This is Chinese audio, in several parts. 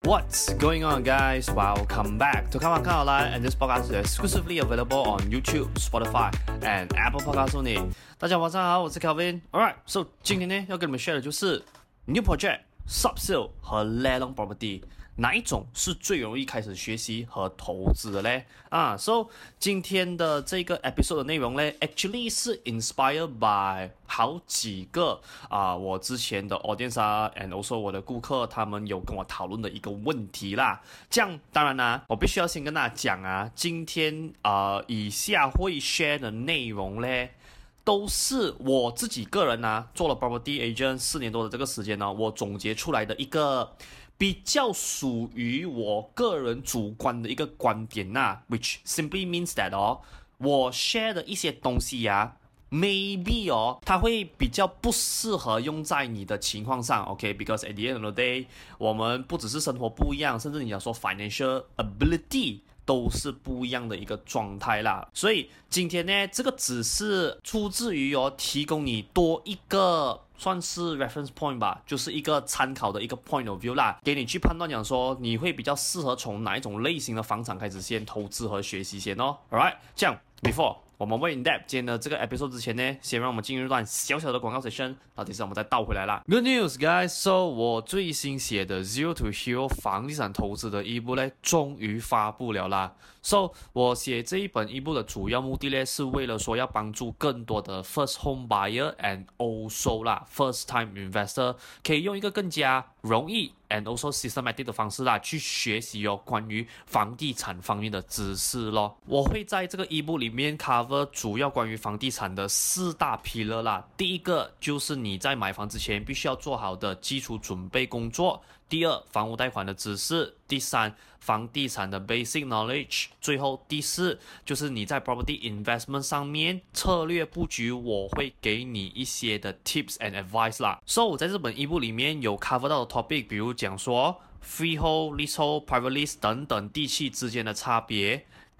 What's going on, guys? Welcome back to Come On Come Online, and this podcast is exclusively available on YouTube, Spotify, and Apple Podcasts only. 大家晚上好，我是 Kelvin. Alright, so 今天呢要跟你们 share 的就是 New Project, Subsale 和 Lelong Property。 哪一种是最容易开始学习和投资的嘞？啊，So 今天的这个 episode 的内容嘞，actually 是 inspired by 好几个啊，我之前的 audience 啊，and also 我的顾客，他们有跟我讨论的一个问题啦。这样，当然啦、我必须要先跟大家讲啊，今天啊，以下会 share 的内容嘞，都是我自己个人啊，做了 property agent 四年多的这个时间呢，我总结出来的一个。比较属于我个人主观的一个观点呐、，which simply means that 哦，我 share 的一些东西呀、，maybe 哦，它会比较不适合用在你的情况上，OK？Because、okay? at the end of the day，我们不只是生活不一样，甚至你要说 financial ability 都是不一样的一个状态啦。所以今天呢，这个只是出自于哦，提供你多一个。算是 reference point 吧，就是一个参考的一个 point of view 啦，给你去判断讲说你会比较适合从哪一种类型的房产开始先投资和学习先哦。Alright，这样 before 我们为 In Depth 今天的这个 episode 之前呢，先让我们进入一段小小的广告 session，到这时我们再倒回来啦。Good news, guys! So 我最新写的《Zero to Hero 房地产投资》的一部呢，终于发布了啦。So 我写这一本一部的主要目的呢，是为了说要帮助更多的 first home buyer and also 啦 first time investor 可以用一个更加容易 and also systematic 的方式啦，去学习有关于房地产方面的知识咯。我会在这个一部里面 cover 主要关于房地产的四大 pillar 啦。第一个就是你在买房之前必须要做好的基础准备工作。第二，房屋贷款的知识；第三，房地产的 basic knowledge；最后第四，就是你在 property investment 上面策略布局，我会给你一些的 tips and advice 啦。So 我在这本 ebook 里面有 cover 到的 topic，比如讲说 freehold、leasehold、private lease 等等地契之间的差别。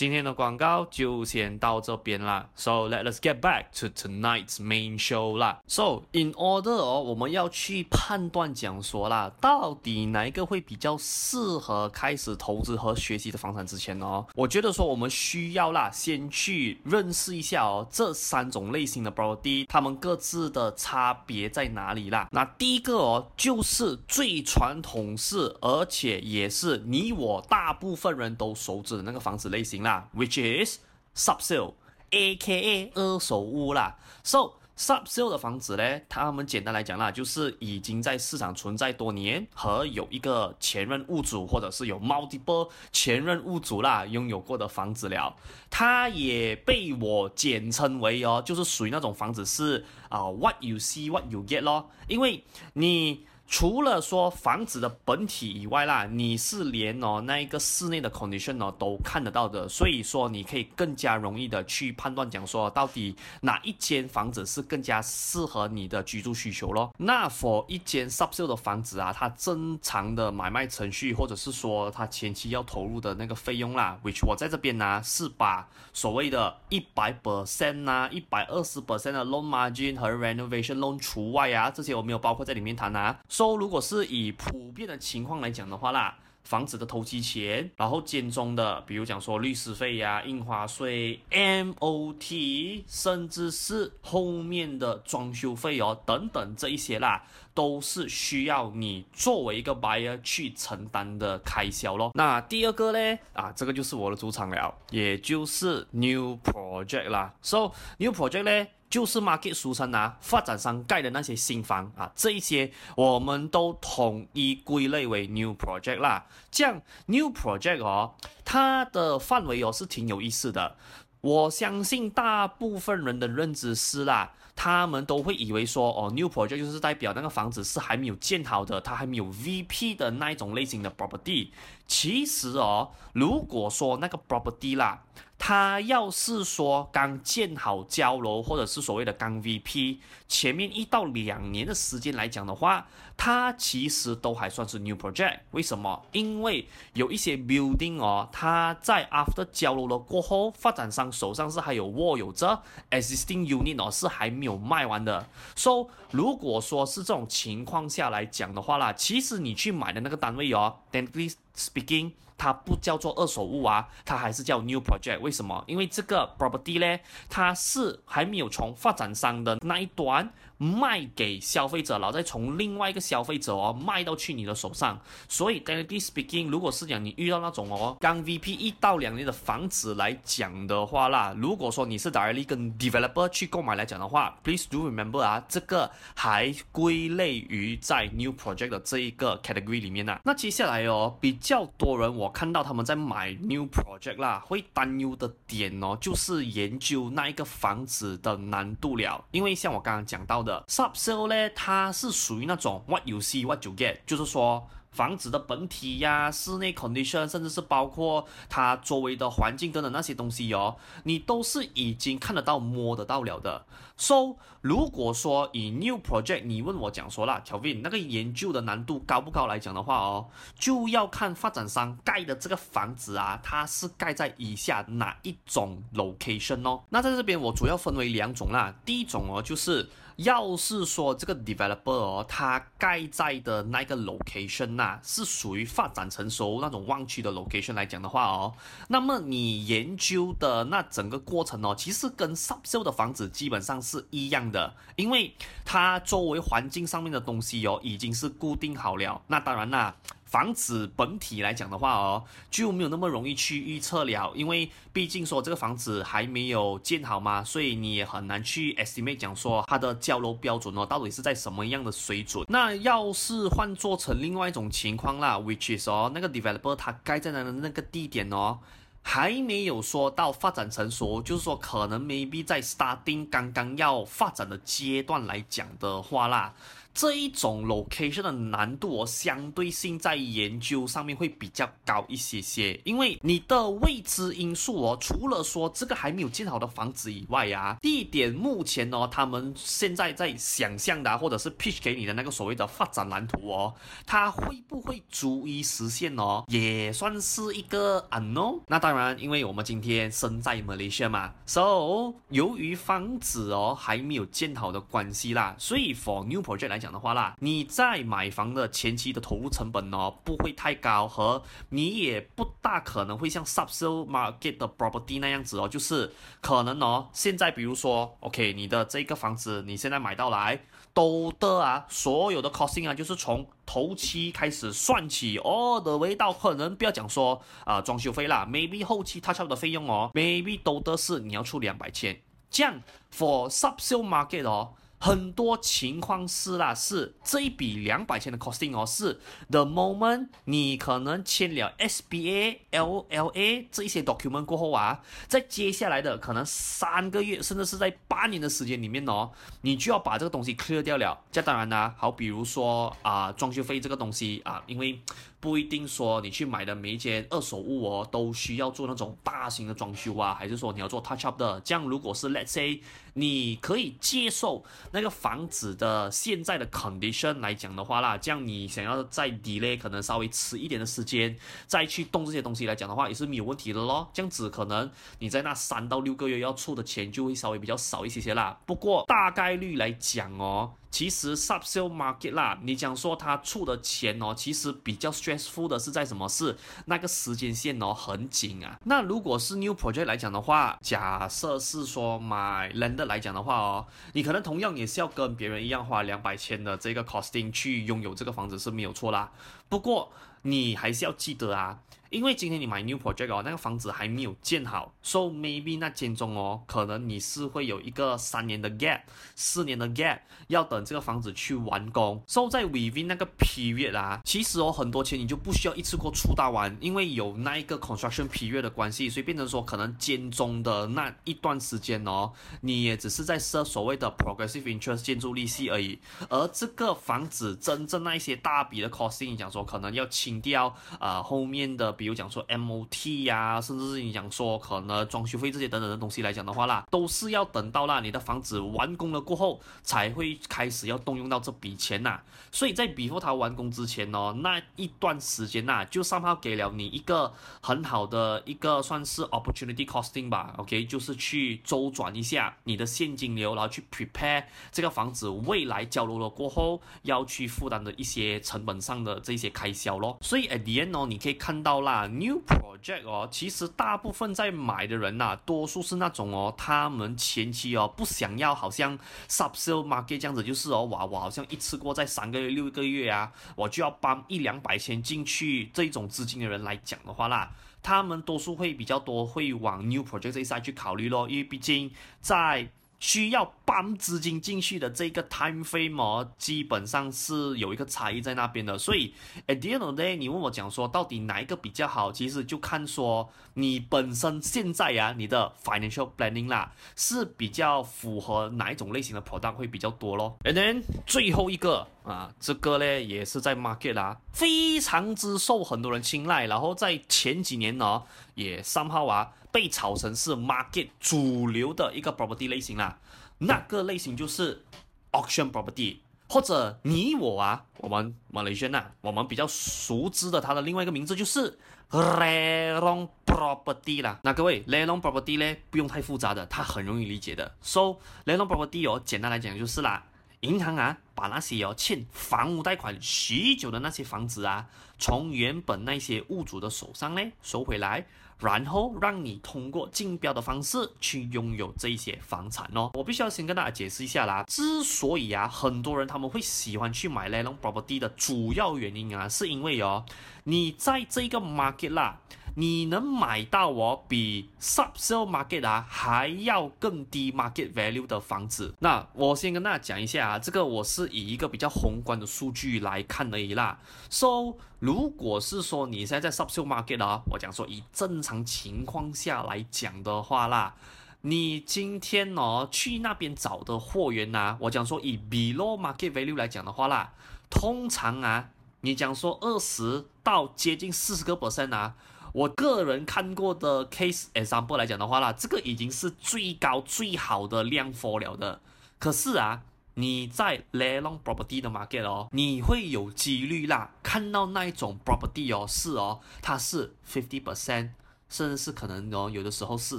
今天的广告就先到这边啦。So let us get back to tonight's main show 啦。So in order 哦，我们要去判断讲说啦，到底哪一个会比较适合开始投资和学习的房产之前哦，我觉得说我们需要啦，先去认识一下哦，这三种类型的 property，它们各自的差别在哪里啦。那第一个哦，就是最传统式，而且也是你我大部分人都熟知的那个房子类型啦啊，which is subsale，aka 二手屋啦。So Subsale 的房子呢，他们简单来讲啦，就是已经在市场存在多年，和有一个前任屋主或者是有 multiple 前任屋主啦拥有过的房子了。它也被我简称为哦，就是属于那种房子是啊、what you see what you get 咯，因为你。除了说房子的本体以外啦，你是连哦那一个室内的 condition 哦都看得到的，所以说你可以更加容易的去判断讲说到底哪一间房子是更加适合你的居住需求咯。那 for 一间 subsale 的房子啊，它正常的买卖程序或者是说它前期要投入的那个费用啦，which 我在这边呢是把所谓的一百 percent 呐、一百二十 percent 的 loan margin 和 renovation loan 除外啊，这些我没有包括在里面谈啊。说如果是以普遍的情况来讲的话啦，房子的投机钱，然后间中的，比如讲说律师费呀、印花税、MOT，甚至是后面的装修费哦等等这一些啦，都是需要你作为一个 buyer 去承担的开销咯。那第二个呢，啊，这个就是我的主场了，也就是 new project 啦。So new project 呢？就是 market 俗称啊，发展商盖的那些新房啊，这一些我们都统一归类为 new project 啦。这样 new project 哦，它的范围哦是挺有意思的。我相信大部分人的认知是啦，他们都会以为说哦，new project 就是代表那个房子是还没有建好的，它还没有 VP 的那一种类型的 property。其实哦，如果说那个 property 啦。他要是说刚建好交楼，或者是所谓的刚 VP，前面一到两年的时间来讲的话，它其实都还算是 new project。为什么？因为有一些 building 哦，它在 after 交楼了过后，发展商手上是还有握有着 existing unit 哦，是还没有卖完的。So 如果说是这种情况下来讲的话啦，其实你去买的那个单位哦，technically speaking。它不叫做二手物啊，它还是叫 new project。为什么？因为这个 property 呢，它是还没有从发展商的那一端卖给消费者，然后再从另外一个消费者哦卖到去你的手上。所以 technically speaking，如果是讲你遇到那种哦刚 VP 一到两年的房子来讲的话啦，如果说你是 directly 跟 developer 去购买来讲的话，please do remember 啊，这个还归类于在 new project 的这一个 category 里面呐、啊。那接下来哦，比较多人我。看到他们在买 new project 啦，会担忧的点哦，就是研究那一个房子的难度了。因为像我刚刚讲到的，subsale 呢，它是属于那种 what you see what you get，就是说。房子的本体呀，室内 condition，甚至是包括它周围的环境等等那些东西哦，你都是已经看得到、摸得到了的。So，如果说以 new project，你问我讲说啦，Kevin 那个研究的难度高不高来讲的话哦，就要看发展商盖的这个房子啊，它是盖在以下哪一种 location 哦。那在这边我主要分为两种啦，第一种哦就是。要是说这个 developer 哦，他盖在的那个 location 呐、啊，是属于发展成熟那种旺区的 location 来讲的话哦，那么你研究的那整个过程哦，其实跟 subsale 的房子基本上是一样的，因为它周围环境上面的东西哦，已经是固定好了。那当然啦。房子本体来讲的话哦，就没有那么容易去预测了，因为毕竟说这个房子还没有建好嘛，所以你也很难去 estimate 讲说它的交楼标准哦，到底是在什么样的水准。那要是换做成另外一种情况啦，which is 哦，那个 developer 他盖在那的那个地点哦，还没有说到发展成熟，就是说可能 maybe 在 starting 刚刚要发展的阶段来讲的话啦。这一种 location 的难度哦，相对性在研究上面会比较高一些些，因为你的未知因素哦，除了说这个还没有建好的房子以外啊，地点目前哦，他们现在在想象的或者是 pitch 给你的那个所谓的发展蓝图哦，它会不会逐一实现哦，也算是一个 unknown。那当然，因为我们今天身在 Malaysia 嘛，so 由于房子哦还没有建好的关系啦，所以 for new project 来讲的话啦，你在买房的前期的投入成本呢，不会太高，和你也不大可能会像 subsale market 的 property 那样子哦，就是可能哦，现在比如说，OK，你的这个房子你现在买到来，都的啊，所有的 costing 啊，就是从头期开始算起哦的味道，可能不要讲说啊、装修费啦，maybe 后期 touch up 的费用哦，maybe 都的是你要出两百千，这样 for subsale market 哦。很多情况是啦，是这一笔两百千的 costing 哦，是 the moment 你可能签了 SBA、LLA 这一些 document 过后啊，在接下来的可能三个月，甚至是在半年的时间里面哦，你就要把这个东西 clear 掉了。这当然啦，好，比如说啊、装修费这个东西啊，因为不一定说你去买的每一间二手物哦，都需要做那种大型的装修啊，还是说你要做 touch up 的。这样如果是 let's say 你可以接受那个房子的现在的 condition 来讲的话啦，这样你想要再 delay 可能稍微迟一点的时间再去动这些东西来讲的话，也是没有问题的咯。这样子可能你在那三到六个月要出的钱就会稍微比较少一些些啦。不过大概率来讲哦。其实 subsale market 啦，你讲说他出的钱哦，其实比较 stressful 的是在什么？是那个时间线哦，很紧啊。那如果是 new project 来讲的话，假设是说买 landed 来讲的话哦，你可能同样也是要跟别人一样花两百千的这个 costing 去拥有这个房子是没有错啦。不过你还是要记得啊。因为今天你买 new project 哦，那个房子还没有建好，so maybe 那间中哦，可能你是会有一个三年的 gap，四年的 gap，要等这个房子去完工。so 在 within 那个 period 啊，其实哦很多钱你就不需要一次过出大完，因为有那一个 construction period 的关系，所以变成说可能间中的那一段时间哦，你也只是在设所谓的 progressive interest 建筑利息而已。而这个房子真正那一些大笔的 costing，讲说可能要清掉呃后面的。比如讲说 MOT 呀、甚至是你讲说可能装修费这些等等的东西来讲的话啦，都是要等到啦你的房子完工了过后，才会开始要动用到这笔钱呐、所以在 before 它完工之前哦，那一段时间呐、啊，就上号给了你一个很好的一个算是 opportunity costing 吧，OK，就是去周转一下你的现金流，然后去 prepare 这个房子未来交楼了过后要去负担的一些成本上的这些开销咯。所以 at the end 哦，你可以看到啦。啊，new project 哦，其实大部分在买的人呐、啊，多数是那种哦，他们前期哦不想要，好像 subsale market 这样子，就是哦，哇，我好像一次过在三个月、六个月啊，我就要搬一两百千进去，这种资金的人来讲的话啦，他们多数会比较多会往 new project 这一 side 去考虑咯，因为毕竟在需要搬资金进去的这个 time frame 哦，基本上是有一个差异在那边的，所以 at the end of the day，你问我讲说到底哪一个比较好，其实就看说你本身现在呀、你的 financial planning 啦，是比较符合哪一种类型的 product 会比较多咯。And then 最后一个啊，这个呢也是在 market 啦，非常之受很多人青睐，然后在前几年呢也 somehow 啊。被炒成是 market 主流的一个 property 类型啦，那个类型就是 auction property，或者你我啊，我们马来西亚啊，我们比较熟知的它的另外一个名字就是 reloan property 啦。那各位 reloan property 呢，不用太复杂的，它很容易理解的。So reloan property 哦，简单来讲就是啦，银行啊，把那些哦欠房屋贷款许久的那些房子啊，从原本那些物主的手上呢收回来。然后让你通过竞标的方式去拥有这些房产哦。我必须要先跟大家解释一下啦，之所以啊很多人他们会喜欢去买 lelong property 的主要原因啊，是因为哦，你在这个 market 啦。你能买到我比 subsale market 啊还要更低 market value 的房子？那我先跟大家讲一下啊，这个我是以一个比较宏观的数据来看而已啦。So，如果是说你现在在 subsale market 啊，我讲说以正常情况下来讲的话啦，你今天哦去那边找的货源呐，我讲说以 below market value 来讲的话啦，通常啊，你讲说二十到接近四十个 percent 啊。我个人看过的 case example 来讲的话啦，这个已经是最高最好的量 for 了的。可是啊，你在 lelong property 的 market 哦，你会有几率啦，看到那一种 property 哦，是哦，它是 fifty percent。甚至是可能哦，有的时候是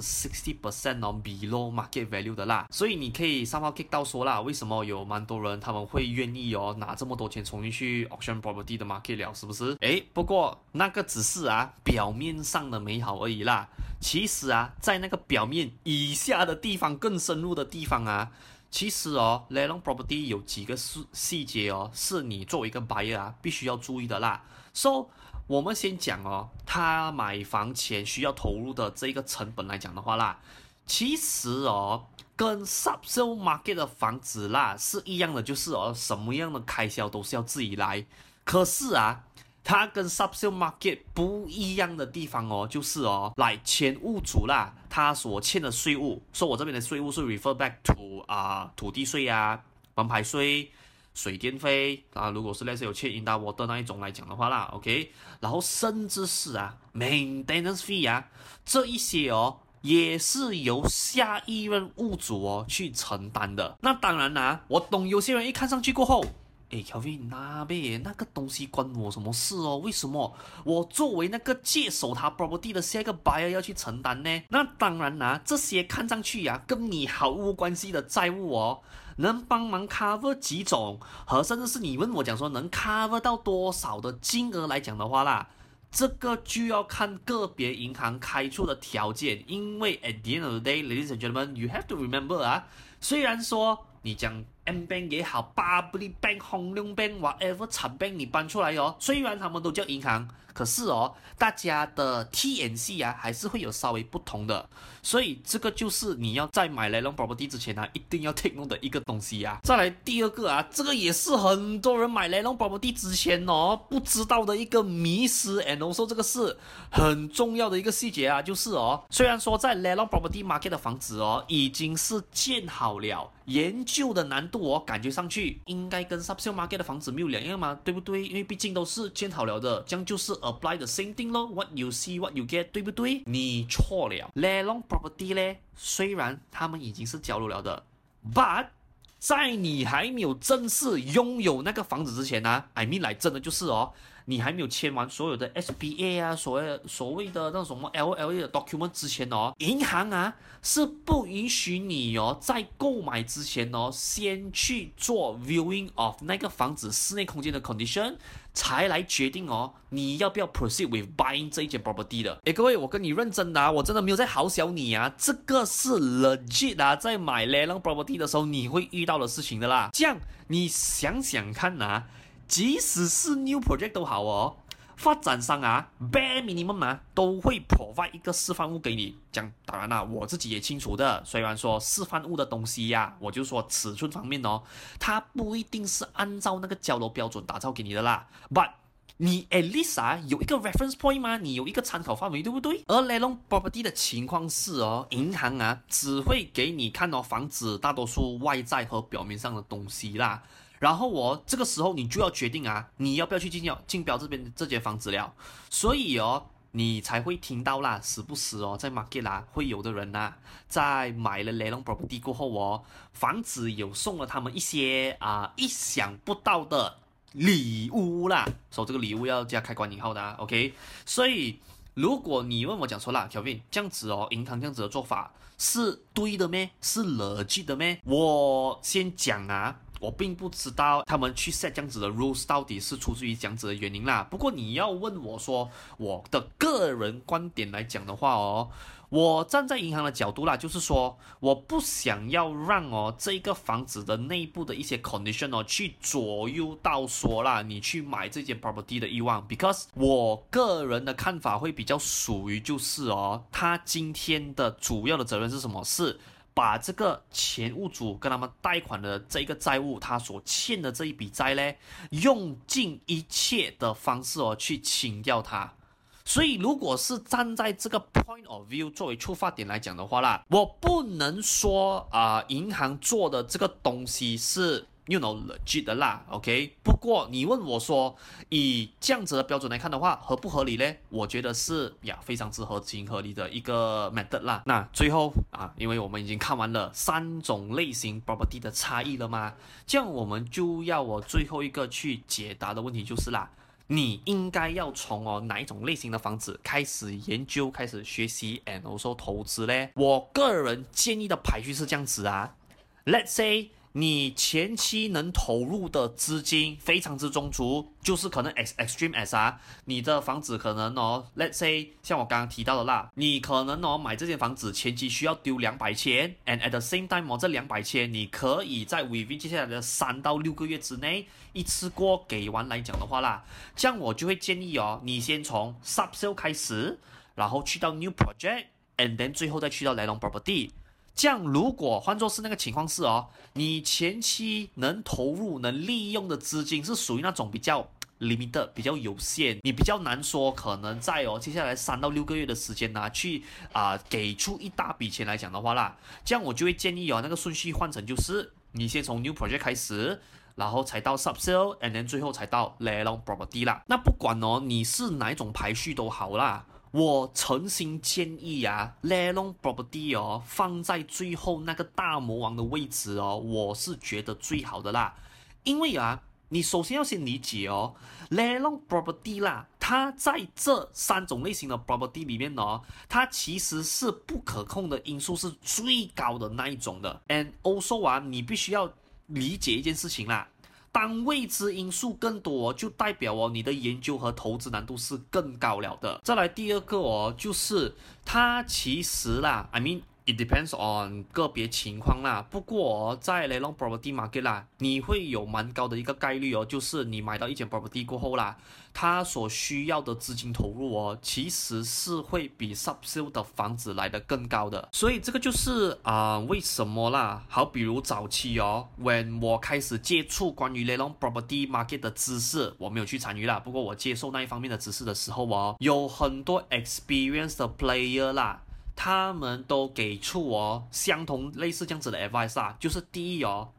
sixty percent 哦，below market value 的啦，所以你可以上报 kick 到说啦，为什么有蛮多人他们会愿意哦拿这么多钱重新去 auction property 的 market 了，是不是？诶，不过那个只是啊表面上的美好而已啦，其实啊在那个表面以下的地方更深入的地方啊，其实哦，Lelon property 有几个细细节哦，是你作为一个 buyer 啊必须要注意的啦，so。我们先讲哦，他买房前需要投入的这个成本来讲的话啦，其实哦，跟 subsale market 的房子啦是一样的，就是哦，什么样的开销都是要自己来。可是啊，它跟 subsale market 不一样的地方哦，就是哦，来前屋主啦，他所欠的税务，说我这边的税务是 refer back to 啊、土地税啊、门牌税。水电费啊，如果是类似有欠 Underwater 那一种来讲的话啦，OK，然后甚至是啊 maintenance fee 啊，这一些哦，也是由下一任物主哦去承担的。那当然啦、我懂有些人一看上去过后，诶，Kelvin 那边那个东西关我什么事哦？为什么我作为那个接手他 property 的下一个 buyer 要去承担呢？那当然啦、啊，这些看上去呀、跟你毫无关系的债务哦。能帮忙 cover 几种，和甚至是你问我讲说能 cover 到多少的金额来讲的话啦，这个就要看个别银行开出的条件，因为 at the end of the day, ladies and gentlemen, you have to remember 啊，虽然说你讲 M Bank 也好，Public Bank、Hong Leong Bank、whatever 产 bank 你搬出来哦，虽然他们都叫银行。可是哦，大家的 TNC 啊，还是会有稍微不同的，所以这个就是你要在买 LeLon Property 之前呢、一定要 take note 的一个东西呀、啊。再来第二个啊，这个也是很多人买 LeLon Property 之前哦不知道的一个迷思，and also 这个是很重要的一个细节啊，就是哦，虽然说在 LeLon Property Market 的房子哦已经是建好了，研究的难度哦感觉上去应该跟 Subsale Market 的房子没有两样嘛，对不对？因为毕竟都是建好了的，这样就是。Apply the same thing 咯，what you see, what you get，对不对？你错了。l e l o n property 呢，虽然他们已经是交流了的，but 在你还没有正式拥有那个房子之前呢、，I mean 来真的就是哦，你还没有签完所有的 SPA 啊，所谓所谓的那种什么 LLA 的 document 之前哦，银行啊是不允许你哦在购买之前哦先去做 viewing of 那个房子室内空间的 condition。才来决定哦，你要不要 proceed with buying 这一间 property 的？诶，各位，我跟你认真的啊，我真的没有在好笑你啊，这个是 legit 啊，在买 Lelong property 的时候你会遇到的事情的啦。这样你想想看啊，即使是 new project 都好哦。发展商啊，bare minimum 啊，都会 provide 一个示范物给你。讲当然啦，我自己也清楚的。虽然说示范物的东西呀、我就说尺寸方面哦，它不一定是按照那个交楼标准打造给你的啦。But 你 at least 啊有一个 reference point 吗？你有一个参考范围，对不对？而 Lelong property 的情况是哦，银行啊只会给你看哦房子大多数外在和表面上的东西啦。然后我这个时候你就要决定啊，你要不要去竞标竞标这边这间房子了？所以哦，你才会听到啦，时不时哦，在 market 啦会有的人呐、啊，在买了雷龙 property 过后哦，房子有送了他们一些啊、意想不到的礼物啦。说这个礼物要加开关引号的啊，OK？所以如果你问我讲说啦，Kelvin 这样子哦，银行这样子的做法是对的咩？是逻辑的咩？我先讲啊。我并不知道他们去 set 这样子的 rules 到底是出自于这样子的原因啦。不过你要问我说我的个人观点来讲的话哦，我站在银行的角度啦，就是说我不想要让哦这个房子的内部的一些 condition 哦去左右到说啦你去买这间 property 的欲望，because 我个人的看法会比较属于就是哦，他今天的主要的责任是什么？是。把这个前物主跟他们贷款的这个债务，他所欠的这一笔债呢，用尽一切的方式哦去清掉它。所以，如果是站在这个 point of view 作为出发点来讲的话啦，我不能说啊、银行做的这个东西是。You know legit 的啦，OK。不过你问我说，以这样子的标准来看的话，合不合理呢？我觉得是呀，非常之合情合理的一个 method 啦。那最后啊，因为我们已经看完了三种类型 property 的差异了嘛，这样我们就要我最后一个去解答的问题就是啦，你应该要从哦哪一种类型的房子开始研究、开始学习，and also 投资呢？我个人建议的排序是这样子啊，Let's say。你前期能投入的资金非常之充足，就是可能 ex extreme as 啊，你的房子可能哦，let's say 像我刚刚提到的啦，你可能哦买这间房子前期需要丢两百千，and at the same time 哦这两百千你可以在 within 接下来的三到六个月之内一次过给完来讲的话啦，这样我就会建议哦，你先从 subsale 开始，然后去到 new project。，and then 最后再去到 landlord property。这样如果换作是那个情况是哦，你前期能投入、能利用的资金是属于那种比较 limited、比较有限，你比较难说可能在哦接下来三到六个月的时间呢，去啊、呃、给出一大笔钱来讲的话啦，这样我就会建议哦，那个顺序换成就是你先从 new project 开始。然后才到 subsale，and then 最后才到 landlord property 啦。那不管哦，你是哪一种排序都好啦。我诚心建议啊，landlord property 哦，放在最后那个大魔王的位置哦，我是觉得最好的啦。因为啊，你首先要先理解哦，landlord property 啦，它在这三种类型的 property 里面哦，它其实是不可控的因素是最高的那一种的。and also 啊，你必须要。理解一件事情啦，当未知因素更多，就代表哦，你的研究和投资难度是更高了的。再来第二个哦，就是它其实啦，I mean。It depends on 个别情况啦，不过在 landlord property market 啦，你会有蛮高的一个概率哦，就是你买到一间 property 过后啦，它所需要的资金投入哦，其实是会比 subsale 的房子来得更高的，所以这个就是啊、呃、为什么啦？好，比如早期哦，when 我开始接触关于 landlord property market 的知识，我没有去参与啦，不过我接受那一方面的知识的时候哦，有很多 experience 的 player 啦。他们都给出我相同类似这样子的 advice 啊，就是第一哦，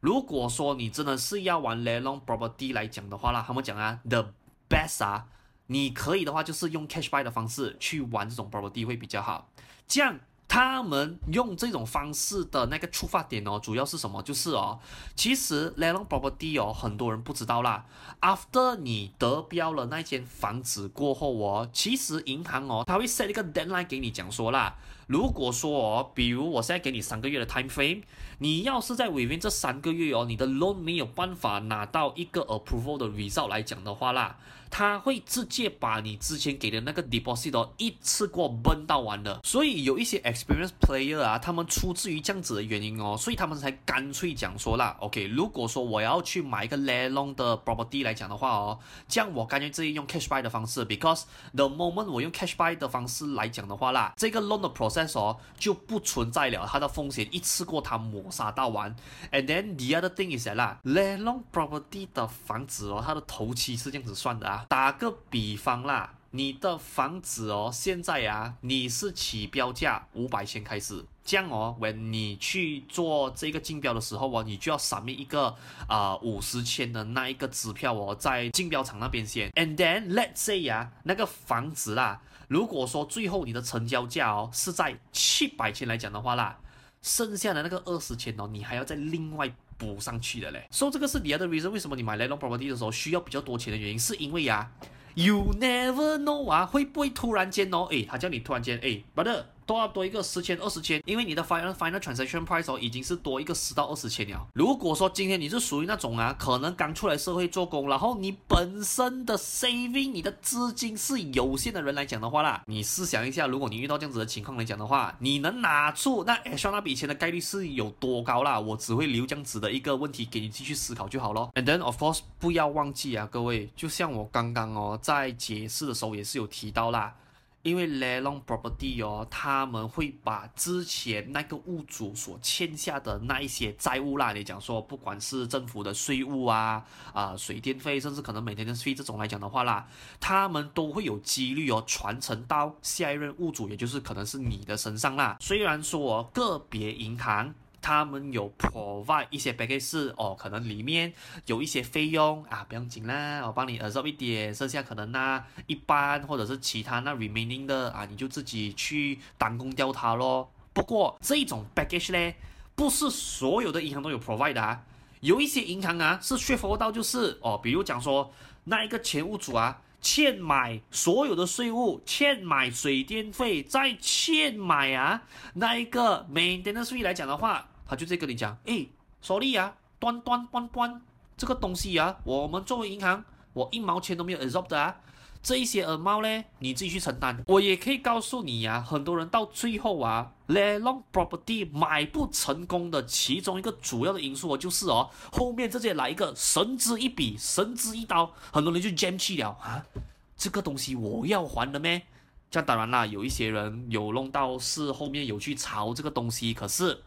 如果说你真的是要玩 l e long property 来讲的话啦，他们讲啊 the best 啊，你可以的话就是用 cash buy 的方式去玩这种 property 会比较好，这样。他们用这种方式的那个出发点哦，主要是什么？就是哦，其实 landlord property 哦，很多人不知道啦。After 你得标了那间房子过后哦，其实银行哦，他会 set 一个 deadline 给你讲说啦。如果说哦，比如我现在给你三个月的 time frame，你要是在 within 这三个月哦，你的 loan 没有办法拿到一个 approval 的 result 来讲的话啦。他会直接把你之前给的那个 deposit 哦，一次过 burn 到完的，所以有一些 experienced player 啊，他们出自于这样子的原因哦，所以他们才干脆讲说啦，OK，如果说我要去买一个 landlord 的 property 来讲的话哦，这样我干脆自己用 cash buy 的方式，because the moment 我用 cash buy 的方式来讲的话啦，这个 loan 的 process 哦就不存在了，它的风险一次过它抹杀到完，and then the other thing is that 啦，landlord property 的房子哦，它的头期是这样子算的啊。打个比方啦，你的房子哦，现在啊，你是起标价五百千开始，这样哦，when 你去做这个竞标的时候哦，你就要 submit 一个啊五十千的那一个支票哦，在竞标场那边先，and then let's say 啊，那个房子啦，如果说最后你的成交价哦是在七百千来讲的话啦，剩下的那个二十千哦，你还要再另外。补上去的嘞，所以这个是你的 reason，为什么你买 landlord property 的时候需要比较多钱的原因，是因为呀，you never know 啊，会不会突然间哦，诶，他叫你突然间，诶，brother。多要多一个十千二十千，因为你的 final final transaction price 哦已经是多一个十到二十千了。如果说今天你是属于那种啊，可能刚出来社会做工，然后你本身的 saving 你的资金是有限的人来讲的话啦，你试想一下，如果你遇到这样子的情况来讲的话，你能拿出那 extra 那笔钱的概率是有多高啦？我只会留这样子的一个问题给你继续思考就好咯。And then of course 不要忘记啊，各位，就像我刚刚哦在解释的时候也是有提到啦。因为 landlord property 哦，他们会把之前那个物主所欠下的那一些债务啦，你讲说，不管是政府的税务啊、啊、水电费，甚至可能每天的税这种来讲的话啦，他们都会有几率哦传承到下一任物主，也就是可能是你的身上啦。虽然说个别银行。他们有 provide 一些 package 哦，可能里面有一些费用啊，不用紧啦，我帮你 absorb 一点，剩下可能那一般或者是其他那 remaining 的啊，你就自己去单工掉它咯。不过这种 package 呢，不是所有的银行都有 provide 的啊，有一些银行啊是 straightforward 到就是哦，比如讲说那一个前屋主啊欠买所有的税务，欠买水电费，再欠买啊那一个 maintenance fee 来讲的话。他就在跟你讲，诶，sorry 啊，端端端端，这个东西啊，我们作为银行，我一毛钱都没有 absorb 的啊，这一些 amount 呢，你自己去承担。我也可以告诉你呀、很多人到最后啊，landlord property 买不成功的其中一个主要的因素就是哦，后面直接来一个神之一笔，神之一刀，很多人就 jam 去了啊，这个东西我要还的咩？这样当然啦，有一些人有弄到是后面有去炒这个东西，可是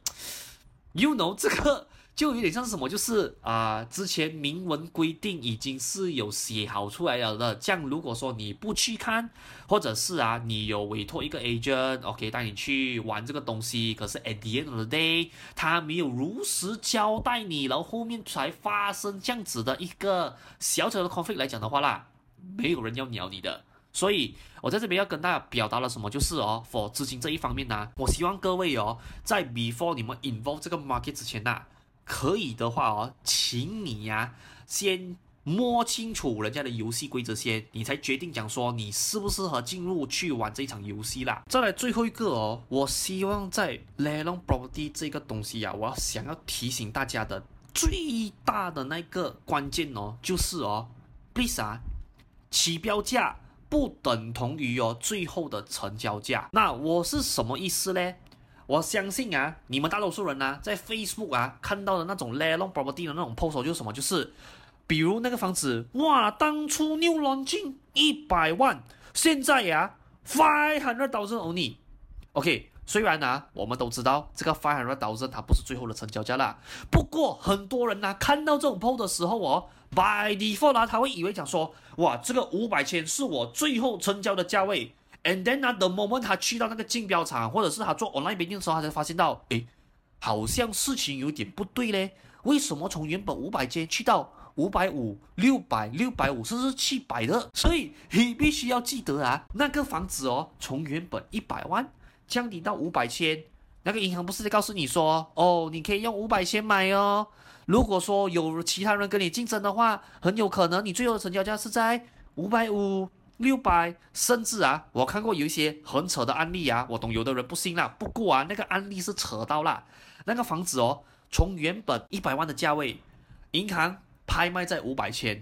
，you know 这个。就有点像是什么，就是啊、之前明文规定已经是有写好出来了的。这样如果说你不去看，或者是啊，你有委托一个 agent，OK，带你去玩这个东西，可是 at the end of the day，他没有如实交代你，然后后面才发生这样子的一个小小的 conflict 来讲的话啦，没有人要鸟你的。所以我在这边要跟大家表达了什么，就是哦，for 资金这一方面呢、我希望各位哦，在 before 你们 involve 这个 market 之前呐、可以的话哦，请你呀、先摸清楚人家的游戏规则先，你才决定讲说你适不适合进入去玩这场游戏啦。再来最后一个哦，我希望在 Lelong Property 这个东西呀、我想要提醒大家的最大的那个关键哦，就是哦，please 啊，起标价不等同于哦最后的成交价。那我是什么意思呢？我相信啊，你们大多数人呢、啊，在 Facebook 啊看到的那种 Lelong Property 的那种 post 就是什么？就是，比如那个房子，哇，当初 new Lonchin 一百万，现在呀、啊、five hundred thousand only。OK，虽然呢、我们都知道这个 five hundred thousand 它不是最后的成交价啦，不过很多人呢、看到这种 post 的时候哦，by default 啊，他会以为讲说，哇，这个五百千是我最后成交的价位。And then 呢，the moment 他去到那个竞标场，或者是他做 online bidding 的时候，他才发现到，诶，好像事情有点不对嘞。为什么从原本五百千去到五百五、六百、六百五，甚至七百的？所以你必须要记得啊，那个房子哦，从原本一百万降低到五百千，那个银行不是在告诉你说，哦，你可以用五百千买哦。如果说有其他人跟你竞争的话，很有可能你最后的成交价是在五百五。六百，甚至啊，我看过有一些很扯的案例啊，我懂有的人不信啦。不过啊，那个案例是扯到了，那个房子哦，从原本一百万的价位，银行拍卖在五百千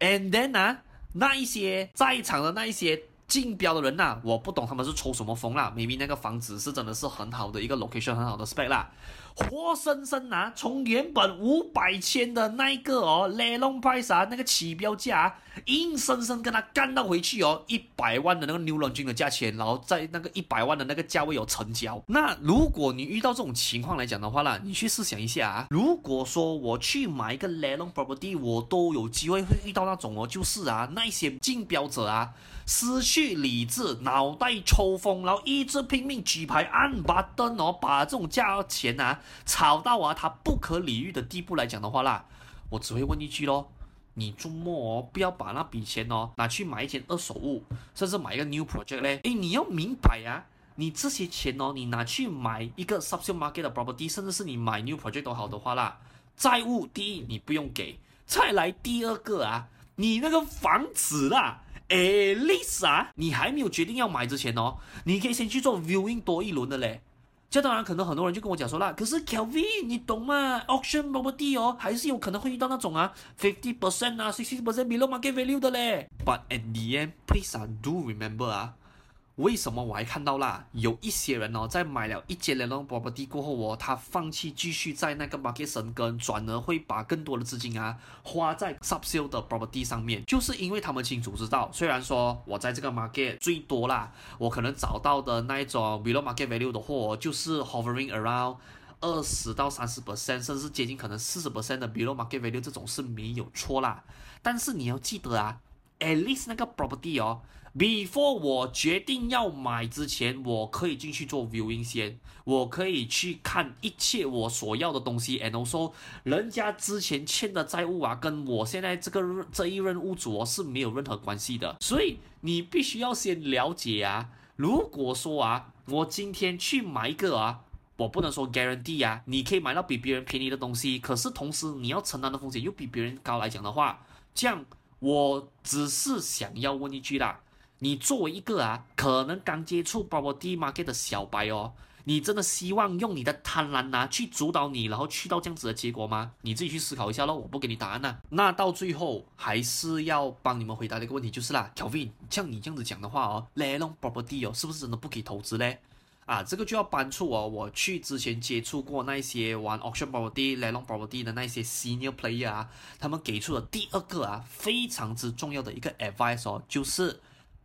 ，and then 啊，那一些在场的那一些竞标的人呐、啊，我不懂他们是抽什么风啦，明明那个房子是真的是很好的一个 location，很好的 spec 啦。活生生啊，从原本五百千的那一个哦雷龙派啥，那个起标价，硬生生跟他干到回去哦，一百万的那个牛郎君的价钱，然后在那个一百万的那个价位有成交。那如果你遇到这种情况来讲的话啦，你去试想一下啊，如果说我去买一个 l e l o n property，我都有机会会遇到那种哦，就是啊，那些竞标者啊，失去理智，脑袋抽风，然后一直拼命举牌按 button 哦，把这种价钱啊。炒到啊，他不可理喻的地步来讲的话啦，我只会问一句咯，你周末哦，不要把那笔钱哦拿去买一件二手物，甚至买一个 new project 嘞。诶，你要明白啊，你这些钱哦，你拿去买一个 subsale market 的 property，甚至是你买 new project 都好的话啦，债务第一你不用给，再来第二个啊，你那个房子啦诶，Lisa，你还没有决定要买之前哦，你可以先去做 viewing 多一轮的嘞。这当然，可能很多人就跟我讲说啦，可是 Kelvin，你懂吗？Auction property 哦，还是有可能会遇到那种啊，fifty percent 啊，sixty percent below market value 的嘞。But at the end, please do remember 啊。为什么我还看到啦？有一些人哦，在买了一间 Lelong property 过后哦，他放弃继续在那个 market 生根，转而会把更多的资金啊花在 subsale 的 property 上面，就是因为他们清楚知道，虽然说我在这个 market 最多啦，我可能找到的那一种 below market value 的货，就是 hovering around 二十到三十 percent，甚至接近可能四十 percent 的 below market value 这种是没有错啦。但是你要记得啊，at least 那个 property 哦。Before 我决定要买之前，我可以进去做 viewing 先，我可以去看一切我所要的东西，and also 人家之前欠的债务啊，跟我现在这个这一任屋主是没有任何关系的，所以你必须要先了解啊。如果说啊，我今天去买一个啊，我不能说 guarantee 啊，你可以买到比别人便宜的东西，可是同时你要承担的风险又比别人高来讲的话，这样我只是想要问一句啦。你作为一个啊，可能刚接触 property market 的小白哦，你真的希望用你的贪婪啊去主导你，然后去到这样子的结果吗？你自己去思考一下喽，我不给你答案呐、啊。那到最后还是要帮你们回答的一个问题就是啦，Kelvin，像你这样子讲的话哦，Lelong property 哦，是不是真的不可以投资嘞？啊，这个就要搬出哦，我去之前接触过那些玩 auction property、Lelong property 的那些 senior player 啊，他们给出的第二个啊非常之重要的一个 advice 哦，就是。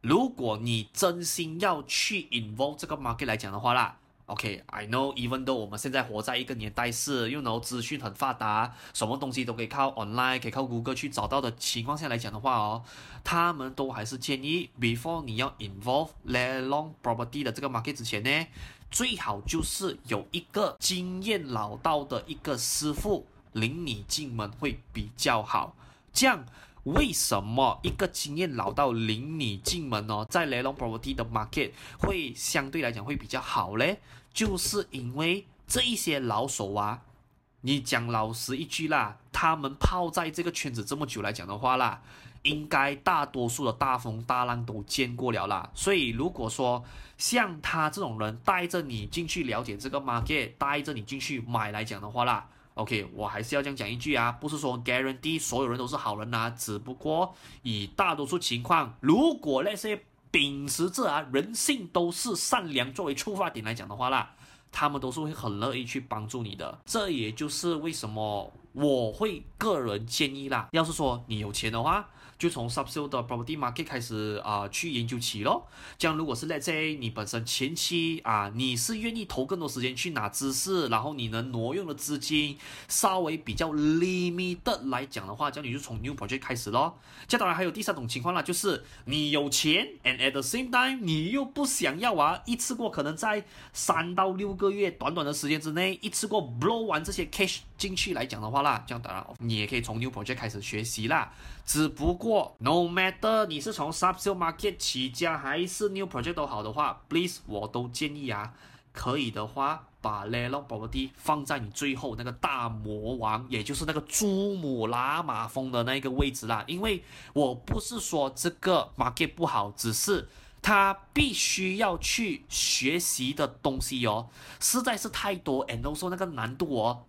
如果你真心要去 involve 这个 market 来讲的话啦。OK，I、know，even though 我们现在活在一个年代是，you know，资讯很发达，什么东西都可以靠 online，可以靠 Google 去找到的情况下来讲的话哦，他们都还是建议，before 你要 involve let alone property 的这个 market 之前呢，最好就是有一个经验老道的一个师傅领你进门会比较好。这样，为什么一个经验老道领你进门哦，在雷龙 property 的 market 会相对来讲会比较好嘞？就是因为这一些老手啊，你讲老实一句啦，他们泡在这个圈子这么久来讲的话啦，应该大多数的大风大浪都见过了啦。所以如果说像他这种人带着你进去了解这个 market，带着你进去买来讲的话啦，OK，我还是要这样讲一句啊，不是说 guarantee 所有人都是好人呐，只不过以大多数情况，如果那些。秉持着啊，人性都是善良作为出发点来讲的话啦，他们都是会很乐意去帮助你的。这也就是为什么我会个人建议啦，要是说你有钱的话。就从 subsale 的 property market 开始啊、去研究起咯。这样如果是 lazy，你本身前期啊，你是愿意投更多时间去拿知识，然后你能挪用的资金稍微比较 limited 来讲的话，这样你就从 new project 开始咯。这当然还有第三种情况啦，就是你有钱，and at the same time 你又不想要啊，一次过可能在三到六个月短短的时间之内，一次过 blow 完这些 cash 进去来讲的话啦，这样当然你也可以从 new project 开始学习啦。只不过，no matter 你是从 subsale market 起家还是 new project 都好的话，please 我都建议啊，可以的话把 l e l o property 放在你最后那个大魔王，也就是那个珠穆朗玛峰的那个位置啦。因为我不是说这个 market 不好，只是它必须要去学习的东西哦，实在是太多，and also 那个难度哦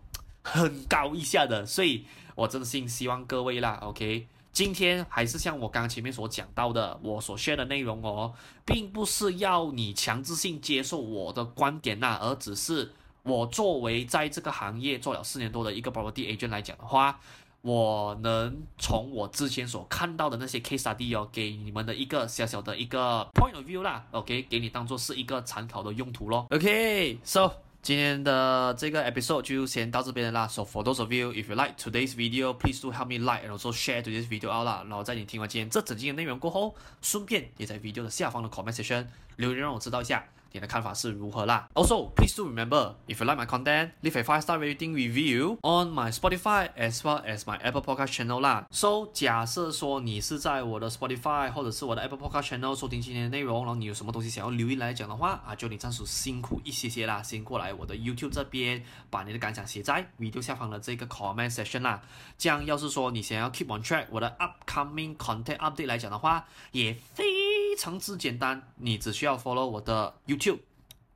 很高一下的，所以我真心希望各位啦，OK。今天还是像我刚刚前面所讲到的，我所 share 的内容哦，并不是要你强制性接受我的观点呐，而只是我作为在这个行业做了四年多的一个 property agent 来讲的话，我能从我之前所看到的那些 case study 哦，给你们的一个小小的一个 point of view 啦，OK，给你当做是一个参考的用途咯，OK，so。今天的这个 episode 就先到这边啦。So for those of you, if you like today's video, please do help me like and also share to this video out 啦。然后在你听完今天这整集的内容过后，顺便也在 video 的下方的 comment section 留言让我知道一下。你的看法是如何啦？Also, please do remember, if you like my content, leave a five star rating review on my Spotify as well as my Apple Podcast channel 啦。So，假设说你是在我的 Spotify 或者是我的 Apple Podcast channel 收听今天的内容，然后你有什么东西想要留言来讲的话啊，就你暂时辛苦一些些啦，先过来我的 YouTube 这边，把你的感想写在 video 下方的这个 comment section 啦。这样，要是说你想要 keep on track 我的 upcoming content update 来讲的话，也非常之简单，你只需要 follow 我的 YouTube。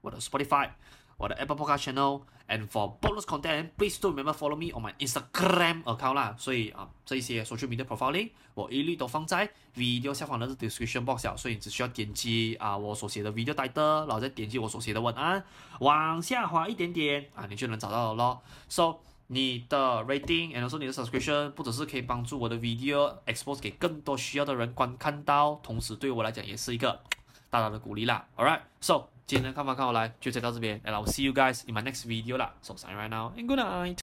我的 Spotify，我的 Apple Podcast channel，and for bonus content，please do remember follow me on my Instagram account 啦。所以啊，这一些 social media profiling 我一律都放在 video 下方的 description box 小，所以你只需要点击啊我所写的 video title，然后再点击我所写的文案，往下滑一点点啊，你就能找到了咯。So 你的 rating and also 你的 subscription，不只是可以帮助我的 video expose 给更多需要的人观看到，同时对我来讲也是一个大大的鼓励啦。Alright，so。今天的看法看好来，就先到这边，and I'll see you guys in my next video 啦。So sign right now and good night.